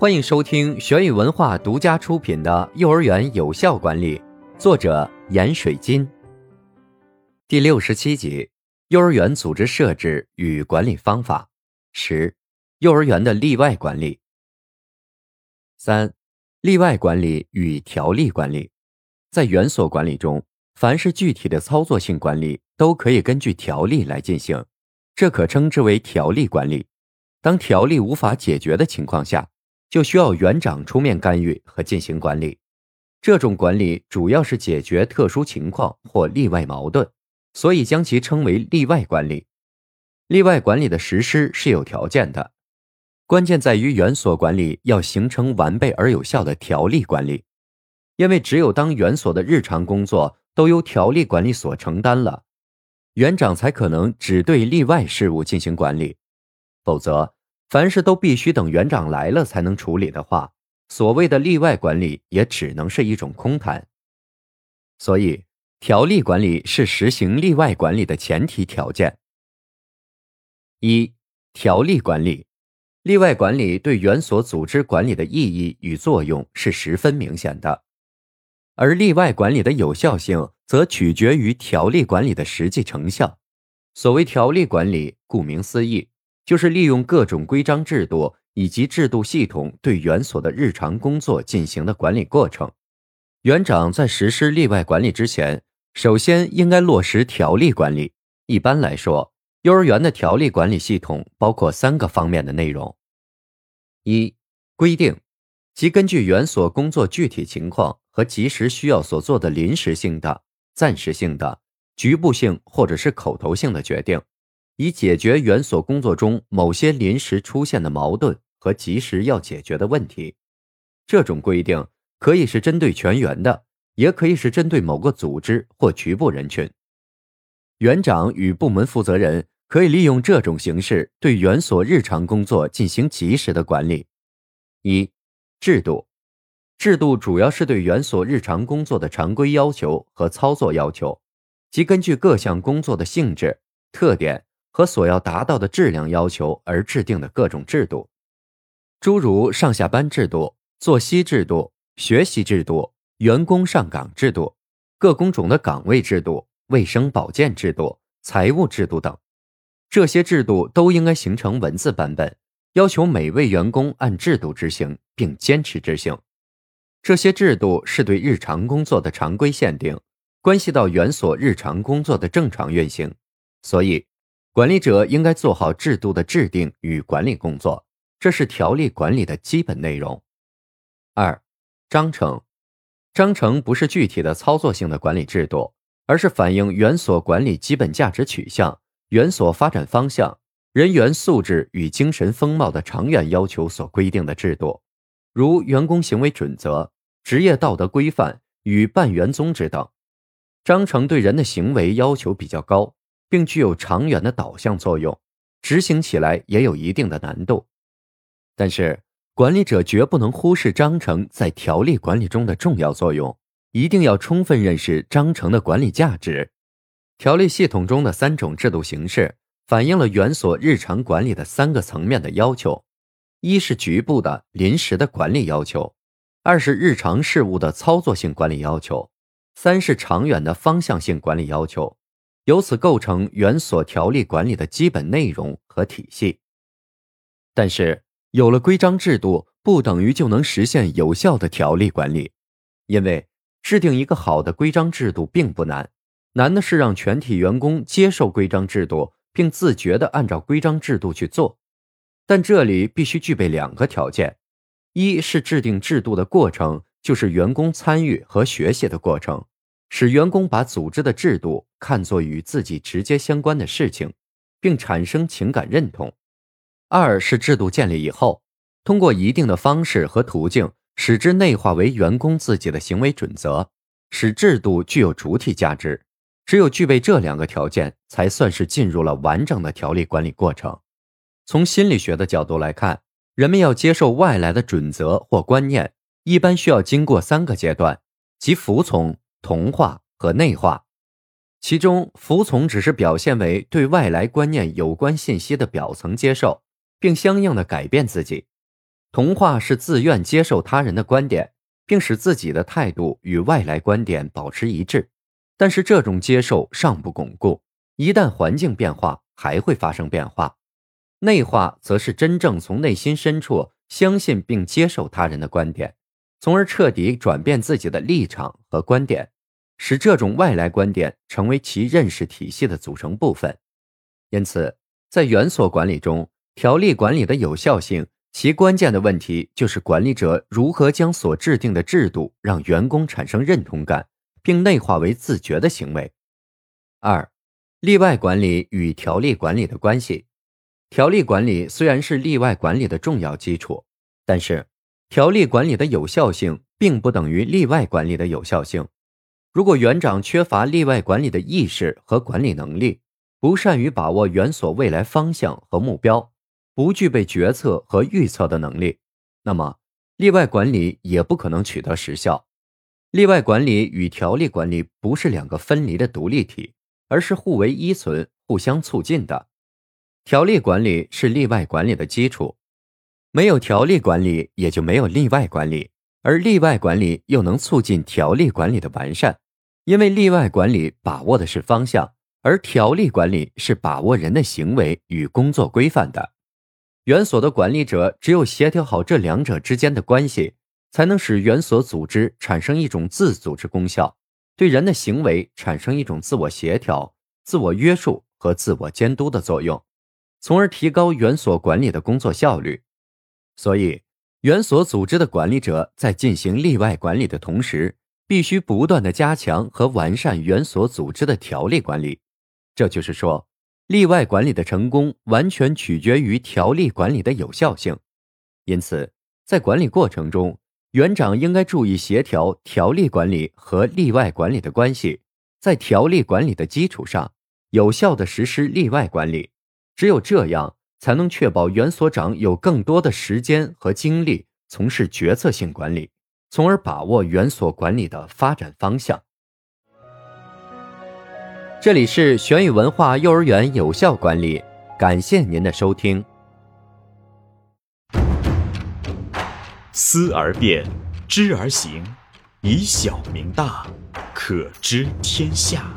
欢迎收听玄宇文化独家出品的《幼儿园有效管理》，作者闫水金。第六十七集：幼儿园组织设置与管理方法。十、幼儿园的例外管理。三、例外管理与条例管理。在园所管理中，凡是具体的操作性管理，都可以根据条例来进行，这可称之为条例管理。当条例无法解决的情况下，就需要园长出面干预和进行管理，这种管理主要是解决特殊情况或例外矛盾，所以将其称为例外管理。例外管理的实施是有条件的，关键在于园所管理要形成完备而有效的条例管理，因为只有当园所的日常工作都由条例管理所承担了，园长才可能只对例外事务进行管理，否则。凡事都必须等园长来了才能处理的话，所谓的例外管理也只能是一种空谈。所以，条例管理是实行例外管理的前提条件。一、条例管理，例外管理对园所组织管理的意义与作用是十分明显的，而例外管理的有效性则取决于条例管理的实际成效。所谓条例管理，顾名思义。就是利用各种规章制度以及制度系统对园所的日常工作进行的管理过程。园长在实施例外管理之前，首先应该落实条例管理。一般来说，幼儿园的条例管理系统包括三个方面的内容：一、规定，即根据园所工作具体情况和及时需要所做的临时性的、暂时性的、局部性或者是口头性的决定。以解决园所工作中某些临时出现的矛盾和及时要解决的问题。这种规定可以是针对全员的，也可以是针对某个组织或局部人群。园长与部门负责人可以利用这种形式对园所日常工作进行及时的管理。一、制度，制度主要是对园所日常工作的常规要求和操作要求，即根据各项工作的性质、特点。和所要达到的质量要求而制定的各种制度，诸如上下班制度、作息制度、学习制度、员工上岗制度、各工种的岗位制度、卫生保健制度、财务制度等，这些制度都应该形成文字版本，要求每位员工按制度执行并坚持执行。这些制度是对日常工作的常规限定，关系到园所日常工作的正常运行，所以。管理者应该做好制度的制定与管理工作，这是条例管理的基本内容。二、章程，章程不是具体的操作性的管理制度，而是反映园所管理基本价值取向、园所发展方向、人员素质与精神风貌的长远要求所规定的制度，如员工行为准则、职业道德规范与办园宗旨等。章程对人的行为要求比较高。并具有长远的导向作用，执行起来也有一定的难度。但是，管理者绝不能忽视章程在条例管理中的重要作用，一定要充分认识章程的管理价值。条例系统中的三种制度形式，反映了园所日常管理的三个层面的要求：一是局部的、临时的管理要求；二是日常事务的操作性管理要求；三是长远的方向性管理要求。由此构成原所条例管理的基本内容和体系。但是，有了规章制度，不等于就能实现有效的条例管理，因为制定一个好的规章制度并不难，难的是让全体员工接受规章制度，并自觉地按照规章制度去做。但这里必须具备两个条件：一是制定制度的过程就是员工参与和学习的过程。使员工把组织的制度看作与自己直接相关的事情，并产生情感认同。二是制度建立以后，通过一定的方式和途径，使之内化为员工自己的行为准则，使制度具有主体价值。只有具备这两个条件，才算是进入了完整的条例管理过程。从心理学的角度来看，人们要接受外来的准则或观念，一般需要经过三个阶段，即服从、同化和内化。其中，服从只是表现为对外来观念有关信息的表层接受，并相应的改变自己；同化是自愿接受他人的观点，并使自己的态度与外来观点保持一致。但是这种接受尚不巩固，一旦环境变化，还会发生变化。内化则是真正从内心深处相信并接受他人的观点，从而彻底转变自己的立场和观点，使这种外来观点成为其认识体系的组成部分。因此，在元所管理中，条例管理的有效性，其关键的问题就是管理者如何将所制定的制度让员工产生认同感。并内化为自觉的行为。二、例外管理与条例管理的关系。条例管理虽然是例外管理的重要基础，但是条例管理的有效性并不等于例外管理的有效性。如果园长缺乏例外管理的意识和管理能力，不善于把握园所未来方向和目标，不具备决策和预测的能力，那么例外管理也不可能取得实效。例外管理与条例管理不是两个分离的独立体，而是互为依存、互相促进的。条例管理是例外管理的基础，没有条例管理也就没有例外管理，而例外管理又能促进条例管理的完善，因为例外管理把握的是方向，而条例管理是把握人的行为与工作规范的。园所的管理者只有协调好这两者之间的关系。才能使园所组织产生一种自组织功效，对人的行为产生一种自我协调、自我约束和自我监督的作用，从而提高园所管理的工作效率。所以，园所组织的管理者在进行例外管理的同时，必须不断的加强和完善园所组织的条例管理。这就是说，例外管理的成功完全取决于条例管理的有效性。因此，在管理过程中，园长应该注意协调条例管理和例外管理的关系，在条例管理的基础上，有效的实施例外管理。只有这样，才能确保园所长有更多的时间和精力从事决策性管理，从而把握园所管理的发展方向。这里是玄宇文化幼儿园有效管理，感谢您的收听。思而变，知而行，以小明大，可知天下。